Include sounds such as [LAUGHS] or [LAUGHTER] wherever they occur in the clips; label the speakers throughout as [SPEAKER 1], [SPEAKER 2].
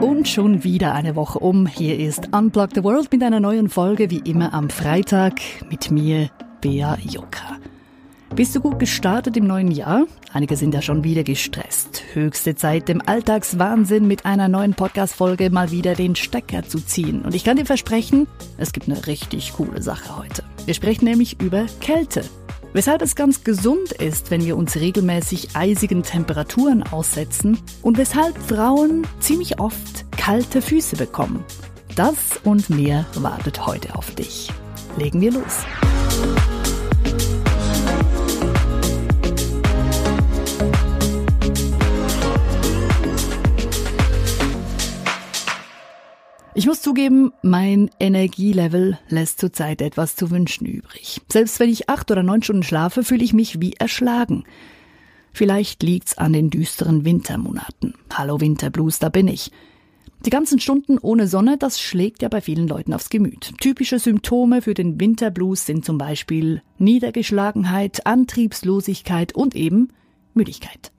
[SPEAKER 1] Und schon wieder eine Woche um. Hier ist Unplug the World mit einer neuen Folge, wie immer am Freitag, mit mir, Bea Joka. Bist du gut gestartet im neuen Jahr? Einige sind ja schon wieder gestresst. Höchste Zeit, dem Alltagswahnsinn mit einer neuen Podcast-Folge mal wieder den Stecker zu ziehen. Und ich kann dir versprechen, es gibt eine richtig coole Sache heute. Wir sprechen nämlich über Kälte. Weshalb es ganz gesund ist, wenn wir uns regelmäßig eisigen Temperaturen aussetzen und weshalb Frauen ziemlich oft kalte Füße bekommen. Das und mehr wartet heute auf dich. Legen wir los. Ich muss zugeben, mein Energielevel lässt zurzeit etwas zu wünschen übrig. Selbst wenn ich acht oder neun Stunden schlafe, fühle ich mich wie erschlagen. Vielleicht liegt's an den düsteren Wintermonaten. Hallo Winterblues, da bin ich. Die ganzen Stunden ohne Sonne, das schlägt ja bei vielen Leuten aufs Gemüt. Typische Symptome für den Winterblues sind zum Beispiel Niedergeschlagenheit, Antriebslosigkeit und eben Müdigkeit.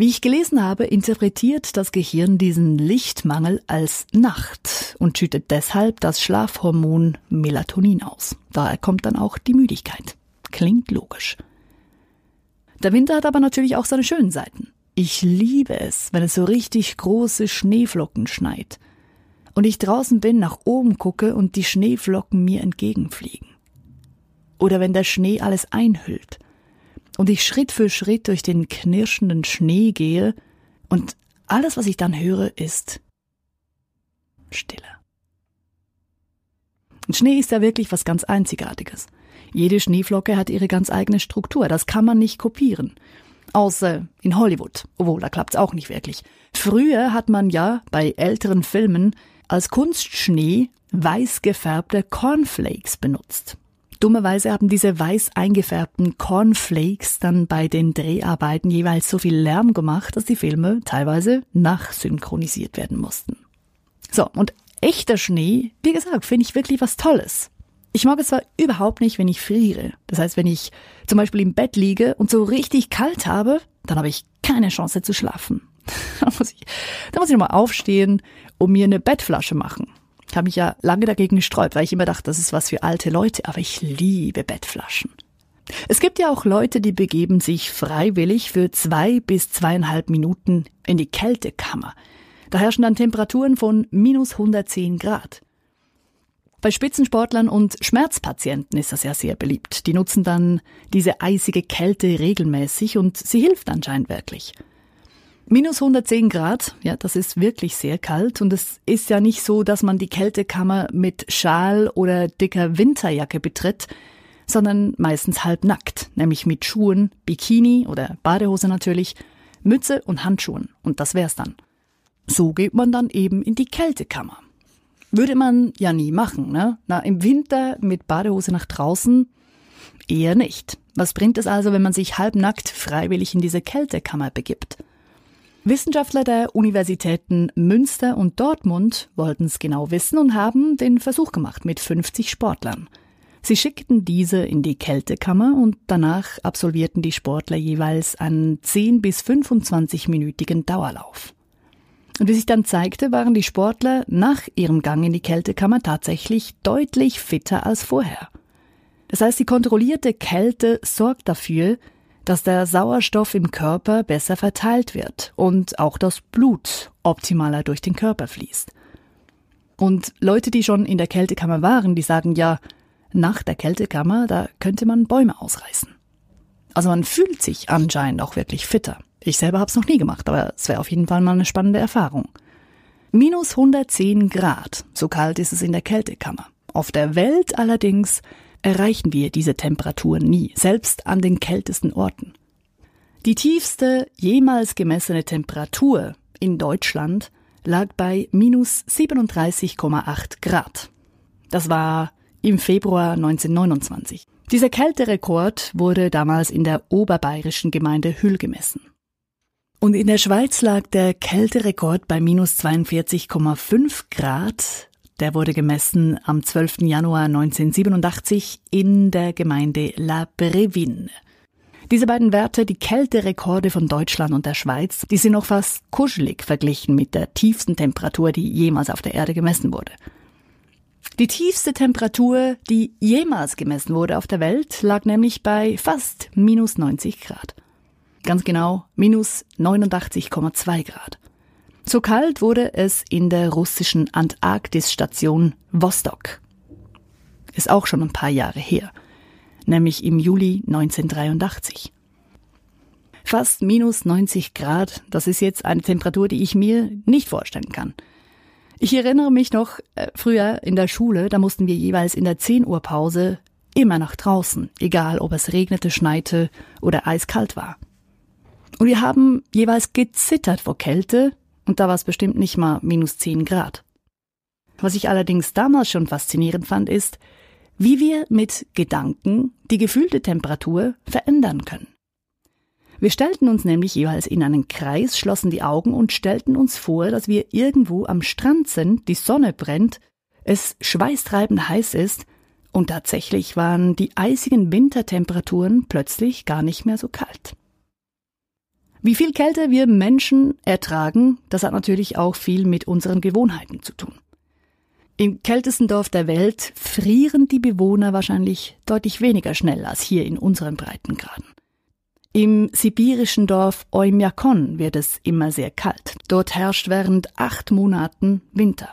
[SPEAKER 1] Wie ich gelesen habe, interpretiert das Gehirn diesen Lichtmangel als Nacht und schüttet deshalb das Schlafhormon Melatonin aus. Daher kommt dann auch die Müdigkeit. Klingt logisch. Der Winter hat aber natürlich auch seine schönen Seiten. Ich liebe es, wenn es so richtig große Schneeflocken schneit. Und ich draußen bin, nach oben gucke und die Schneeflocken mir entgegenfliegen. Oder wenn der Schnee alles einhüllt und ich Schritt für Schritt durch den knirschenden Schnee gehe und alles, was ich dann höre, ist Stille. Und Schnee ist ja wirklich was ganz Einzigartiges. Jede Schneeflocke hat ihre ganz eigene Struktur, das kann man nicht kopieren. Außer in Hollywood, obwohl da klappt's auch nicht wirklich. Früher hat man ja bei älteren Filmen als Kunstschnee weiß gefärbte Cornflakes benutzt. Dummerweise haben diese weiß eingefärbten Cornflakes dann bei den Dreharbeiten jeweils so viel Lärm gemacht, dass die Filme teilweise nachsynchronisiert werden mussten. So, und echter Schnee, wie gesagt, finde ich wirklich was Tolles. Ich mag es zwar überhaupt nicht, wenn ich friere. Das heißt, wenn ich zum Beispiel im Bett liege und so richtig kalt habe, dann habe ich keine Chance zu schlafen. [LAUGHS] da muss ich, da muss ich nochmal aufstehen und mir eine Bettflasche machen. Ich habe mich ja lange dagegen gesträubt, weil ich immer dachte, das ist was für alte Leute, aber ich liebe Bettflaschen. Es gibt ja auch Leute, die begeben sich freiwillig für zwei bis zweieinhalb Minuten in die Kältekammer. Da herrschen dann Temperaturen von minus 110 Grad. Bei Spitzensportlern und Schmerzpatienten ist das ja sehr beliebt. Die nutzen dann diese eisige Kälte regelmäßig und sie hilft anscheinend wirklich. Minus 110 Grad, ja, das ist wirklich sehr kalt und es ist ja nicht so, dass man die Kältekammer mit Schal oder dicker Winterjacke betritt, sondern meistens halbnackt, nämlich mit Schuhen, Bikini oder Badehose natürlich, Mütze und Handschuhen und das wär's dann. So geht man dann eben in die Kältekammer. Würde man ja nie machen, ne? Na, im Winter mit Badehose nach draußen eher nicht. Was bringt es also, wenn man sich halbnackt freiwillig in diese Kältekammer begibt? Wissenschaftler der Universitäten Münster und Dortmund wollten es genau wissen und haben den Versuch gemacht mit 50 Sportlern. Sie schickten diese in die Kältekammer und danach absolvierten die Sportler jeweils einen 10 bis 25-minütigen Dauerlauf. Und wie sich dann zeigte, waren die Sportler nach ihrem Gang in die Kältekammer tatsächlich deutlich fitter als vorher. Das heißt, die kontrollierte Kälte sorgt dafür, dass der Sauerstoff im Körper besser verteilt wird und auch das Blut optimaler durch den Körper fließt. Und Leute, die schon in der Kältekammer waren, die sagen ja, nach der Kältekammer, da könnte man Bäume ausreißen. Also man fühlt sich anscheinend auch wirklich fitter. Ich selber habe es noch nie gemacht, aber es wäre auf jeden Fall mal eine spannende Erfahrung. Minus 110 Grad, so kalt ist es in der Kältekammer. Auf der Welt allerdings erreichen wir diese Temperatur nie, selbst an den kältesten Orten. Die tiefste jemals gemessene Temperatur in Deutschland lag bei minus 37,8 Grad. Das war im Februar 1929. Dieser Kälterekord wurde damals in der oberbayerischen Gemeinde Hüll gemessen. Und in der Schweiz lag der Kälterekord bei minus 42,5 Grad der wurde gemessen am 12. Januar 1987 in der Gemeinde La Brevine. Diese beiden Werte, die Kälterekorde von Deutschland und der Schweiz, die sind noch fast kuschelig verglichen mit der tiefsten Temperatur, die jemals auf der Erde gemessen wurde. Die tiefste Temperatur, die jemals gemessen wurde auf der Welt, lag nämlich bei fast minus 90 Grad. Ganz genau minus 89,2 Grad. So kalt wurde es in der russischen Antarktisstation Vostok. Ist auch schon ein paar Jahre her nämlich im Juli 1983. Fast minus 90 Grad, das ist jetzt eine Temperatur, die ich mir nicht vorstellen kann. Ich erinnere mich noch, äh, früher in der Schule, da mussten wir jeweils in der 10 Uhr Pause immer nach draußen, egal ob es regnete, schneite oder eiskalt war. Und wir haben jeweils gezittert vor Kälte, und da war es bestimmt nicht mal minus 10 Grad. Was ich allerdings damals schon faszinierend fand, ist, wie wir mit Gedanken die gefühlte Temperatur verändern können. Wir stellten uns nämlich jeweils in einen Kreis, schlossen die Augen und stellten uns vor, dass wir irgendwo am Strand sind, die Sonne brennt, es schweißtreibend heiß ist und tatsächlich waren die eisigen Wintertemperaturen plötzlich gar nicht mehr so kalt. Wie viel Kälte wir Menschen ertragen, das hat natürlich auch viel mit unseren Gewohnheiten zu tun. Im kältesten Dorf der Welt frieren die Bewohner wahrscheinlich deutlich weniger schnell als hier in unseren Breitengraden. Im sibirischen Dorf Oymyakon wird es immer sehr kalt. Dort herrscht während acht Monaten Winter.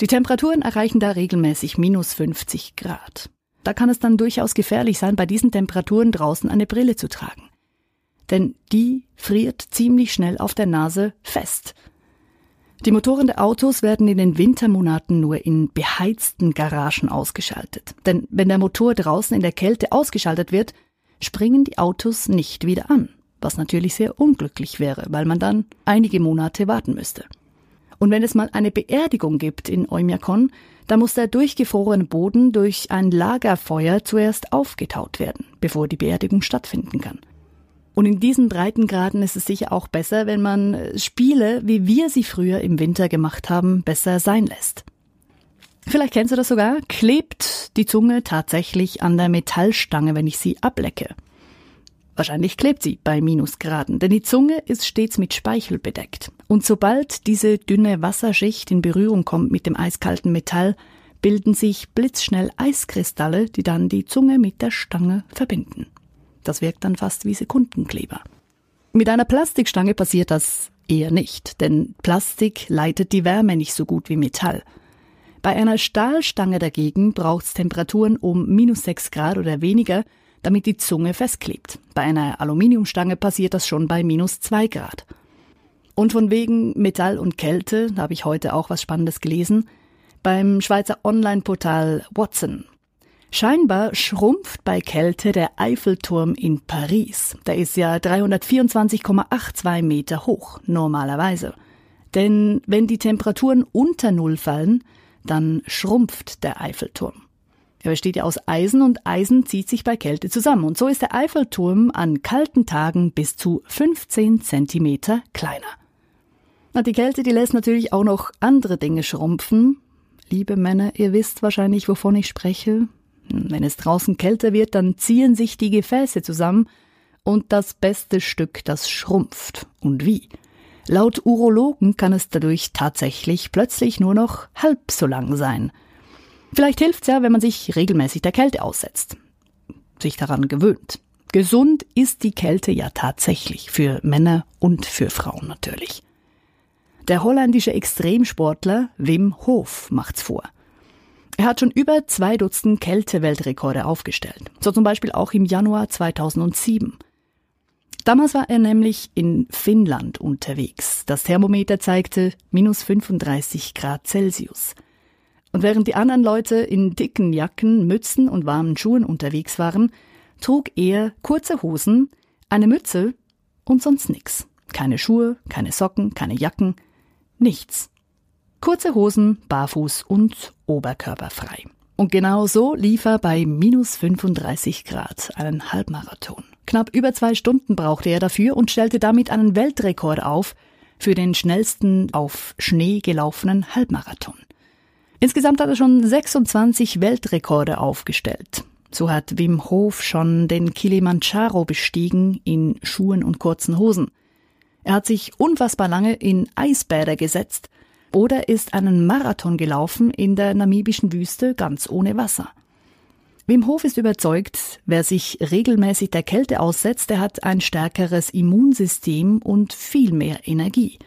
[SPEAKER 1] Die Temperaturen erreichen da regelmäßig minus 50 Grad. Da kann es dann durchaus gefährlich sein, bei diesen Temperaturen draußen eine Brille zu tragen. Denn die friert ziemlich schnell auf der Nase fest die Motoren der Autos werden in den Wintermonaten nur in beheizten Garagen ausgeschaltet. Denn wenn der Motor draußen in der Kälte ausgeschaltet wird, springen die Autos nicht wieder an, was natürlich sehr unglücklich wäre, weil man dann einige Monate warten müsste. Und wenn es mal eine Beerdigung gibt in Oymyakon, dann muss der durchgefrorene Boden durch ein Lagerfeuer zuerst aufgetaut werden, bevor die Beerdigung stattfinden kann. Und in diesen Breitengraden ist es sicher auch besser, wenn man äh, Spiele, wie wir sie früher im Winter gemacht haben, besser sein lässt. Vielleicht kennst du das sogar. Klebt die Zunge tatsächlich an der Metallstange, wenn ich sie ablecke? Wahrscheinlich klebt sie bei Minusgraden, denn die Zunge ist stets mit Speichel bedeckt. Und sobald diese dünne Wasserschicht in Berührung kommt mit dem eiskalten Metall, bilden sich blitzschnell Eiskristalle, die dann die Zunge mit der Stange verbinden. Das wirkt dann fast wie Sekundenkleber. Mit einer Plastikstange passiert das eher nicht, denn Plastik leitet die Wärme nicht so gut wie Metall. Bei einer Stahlstange dagegen braucht es Temperaturen um minus 6 Grad oder weniger, damit die Zunge festklebt. Bei einer Aluminiumstange passiert das schon bei minus 2 Grad. Und von wegen Metall und Kälte, da habe ich heute auch was Spannendes gelesen, beim Schweizer Online-Portal Watson Scheinbar schrumpft bei Kälte der Eiffelturm in Paris. Der ist ja 324,82 Meter hoch, normalerweise. Denn wenn die Temperaturen unter Null fallen, dann schrumpft der Eiffelturm. Er besteht ja aus Eisen und Eisen zieht sich bei Kälte zusammen. Und so ist der Eiffelturm an kalten Tagen bis zu 15 Zentimeter kleiner. Na, die Kälte, die lässt natürlich auch noch andere Dinge schrumpfen. Liebe Männer, ihr wisst wahrscheinlich, wovon ich spreche. Wenn es draußen kälter wird, dann ziehen sich die Gefäße zusammen und das beste Stück, das schrumpft. Und wie? Laut Urologen kann es dadurch tatsächlich plötzlich nur noch halb so lang sein. Vielleicht hilft's ja, wenn man sich regelmäßig der Kälte aussetzt, sich daran gewöhnt. Gesund ist die Kälte ja tatsächlich für Männer und für Frauen natürlich. Der holländische Extremsportler Wim Hof macht's vor. Er hat schon über zwei Dutzend Kälteweltrekorde aufgestellt, so zum Beispiel auch im Januar 2007. Damals war er nämlich in Finnland unterwegs. Das Thermometer zeigte minus 35 Grad Celsius. Und während die anderen Leute in dicken Jacken, Mützen und warmen Schuhen unterwegs waren, trug er kurze Hosen, eine Mütze und sonst nix. Keine Schuhe, keine Socken, keine Jacken, nichts. Kurze Hosen, barfuß und oberkörperfrei. Und genau so lief er bei minus 35 Grad einen Halbmarathon. Knapp über zwei Stunden brauchte er dafür und stellte damit einen Weltrekord auf für den schnellsten auf Schnee gelaufenen Halbmarathon. Insgesamt hat er schon 26 Weltrekorde aufgestellt. So hat Wim Hof schon den Kilimanjaro bestiegen in Schuhen und kurzen Hosen. Er hat sich unfassbar lange in Eisbäder gesetzt oder ist einen Marathon gelaufen in der namibischen Wüste ganz ohne Wasser. Wim Hof ist überzeugt, wer sich regelmäßig der Kälte aussetzt, der hat ein stärkeres Immunsystem und viel mehr Energie.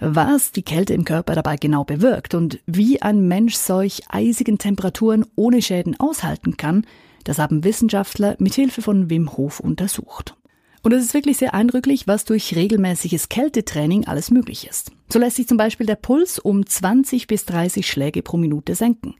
[SPEAKER 1] Was die Kälte im Körper dabei genau bewirkt und wie ein Mensch solch eisigen Temperaturen ohne Schäden aushalten kann, das haben Wissenschaftler mit Hilfe von Wim Hof untersucht. Und es ist wirklich sehr eindrücklich, was durch regelmäßiges Kältetraining alles möglich ist. So lässt sich zum Beispiel der Puls um 20 bis 30 Schläge pro Minute senken.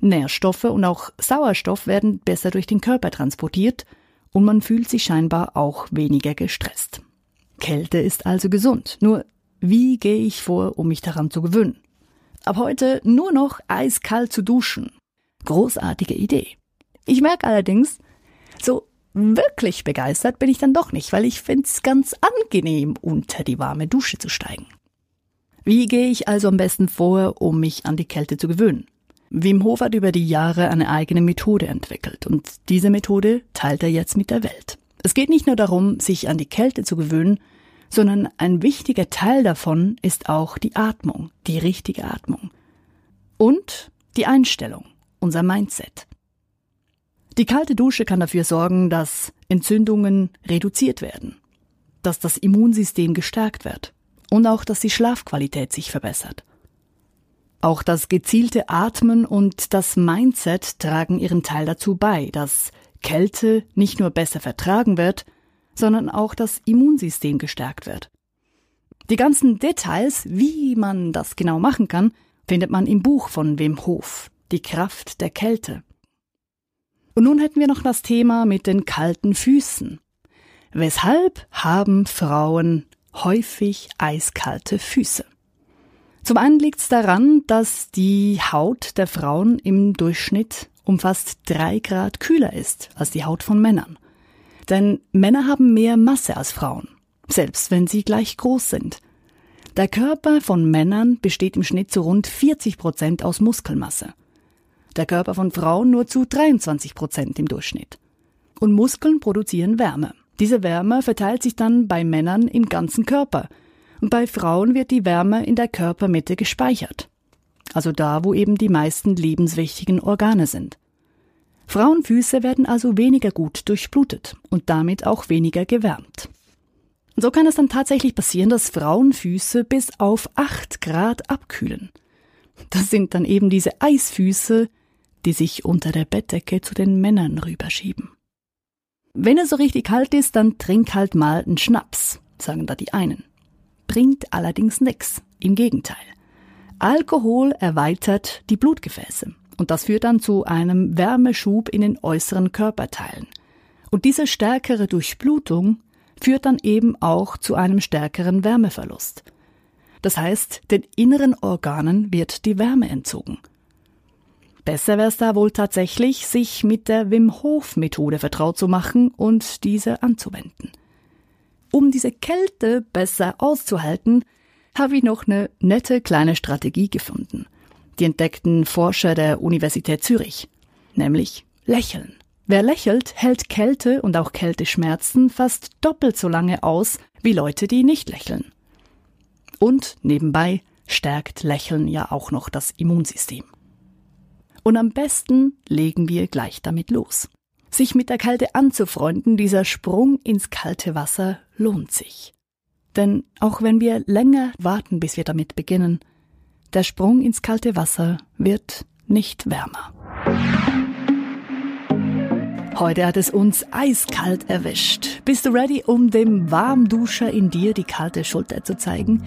[SPEAKER 1] Nährstoffe und auch Sauerstoff werden besser durch den Körper transportiert und man fühlt sich scheinbar auch weniger gestresst. Kälte ist also gesund. Nur wie gehe ich vor, um mich daran zu gewöhnen? Ab heute nur noch eiskalt zu duschen. Großartige Idee. Ich merke allerdings, wirklich begeistert bin ich dann doch nicht, weil ich finde es ganz angenehm, unter die warme Dusche zu steigen. Wie gehe ich also am besten vor, um mich an die Kälte zu gewöhnen? Wim Hof hat über die Jahre eine eigene Methode entwickelt und diese Methode teilt er jetzt mit der Welt. Es geht nicht nur darum, sich an die Kälte zu gewöhnen, sondern ein wichtiger Teil davon ist auch die Atmung, die richtige Atmung. Und die Einstellung, unser Mindset. Die kalte Dusche kann dafür sorgen, dass Entzündungen reduziert werden, dass das Immunsystem gestärkt wird und auch, dass die Schlafqualität sich verbessert. Auch das gezielte Atmen und das Mindset tragen ihren Teil dazu bei, dass Kälte nicht nur besser vertragen wird, sondern auch das Immunsystem gestärkt wird. Die ganzen Details, wie man das genau machen kann, findet man im Buch von Wim Hof, Die Kraft der Kälte. Und nun hätten wir noch das Thema mit den kalten Füßen. Weshalb haben Frauen häufig eiskalte Füße? Zum einen liegt es daran, dass die Haut der Frauen im Durchschnitt um fast drei Grad kühler ist als die Haut von Männern. Denn Männer haben mehr Masse als Frauen, selbst wenn sie gleich groß sind. Der Körper von Männern besteht im Schnitt zu rund 40 Prozent aus Muskelmasse. Der Körper von Frauen nur zu 23 Prozent im Durchschnitt. Und Muskeln produzieren Wärme. Diese Wärme verteilt sich dann bei Männern im ganzen Körper. Und bei Frauen wird die Wärme in der Körpermitte gespeichert. Also da, wo eben die meisten lebenswichtigen Organe sind. Frauenfüße werden also weniger gut durchblutet und damit auch weniger gewärmt. Und so kann es dann tatsächlich passieren, dass Frauenfüße bis auf 8 Grad abkühlen. Das sind dann eben diese Eisfüße, die sich unter der Bettdecke zu den Männern rüberschieben. Wenn es so richtig kalt ist, dann trink halt mal einen Schnaps, sagen da die einen. Bringt allerdings nix, im Gegenteil. Alkohol erweitert die Blutgefäße. Und das führt dann zu einem Wärmeschub in den äußeren Körperteilen. Und diese stärkere Durchblutung führt dann eben auch zu einem stärkeren Wärmeverlust. Das heißt, den inneren Organen wird die Wärme entzogen. Besser wäre es da wohl tatsächlich, sich mit der Wim Hof Methode vertraut zu machen und diese anzuwenden. Um diese Kälte besser auszuhalten, habe ich noch eine nette kleine Strategie gefunden. Die entdeckten Forscher der Universität Zürich. Nämlich Lächeln. Wer lächelt, hält Kälte und auch Kälteschmerzen fast doppelt so lange aus wie Leute, die nicht lächeln. Und nebenbei stärkt Lächeln ja auch noch das Immunsystem. Und am besten legen wir gleich damit los. Sich mit der Kälte anzufreunden, dieser Sprung ins kalte Wasser lohnt sich. Denn auch wenn wir länger warten, bis wir damit beginnen, der Sprung ins kalte Wasser wird nicht wärmer. Heute hat es uns eiskalt erwischt. Bist du ready, um dem Warmduscher in dir die kalte Schulter zu zeigen?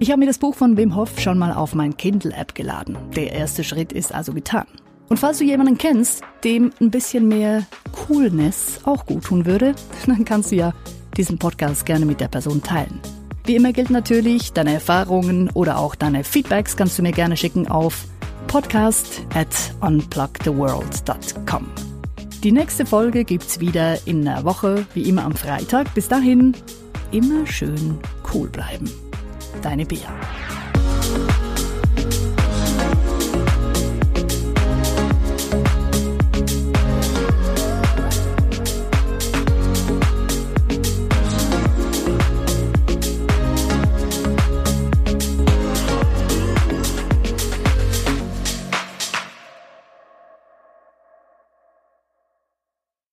[SPEAKER 1] Ich habe mir das Buch von Wim Hof schon mal auf mein Kindle-App geladen. Der erste Schritt ist also getan. Und falls du jemanden kennst, dem ein bisschen mehr Coolness auch gut tun würde, [LAUGHS] dann kannst du ja diesen Podcast gerne mit der Person teilen. Wie immer gilt natürlich, deine Erfahrungen oder auch deine Feedbacks kannst du mir gerne schicken auf podcast at unplugtheworld.com. Die nächste Folge gibt's wieder in einer Woche, wie immer am Freitag. Bis dahin, immer schön cool bleiben. Deine Bea.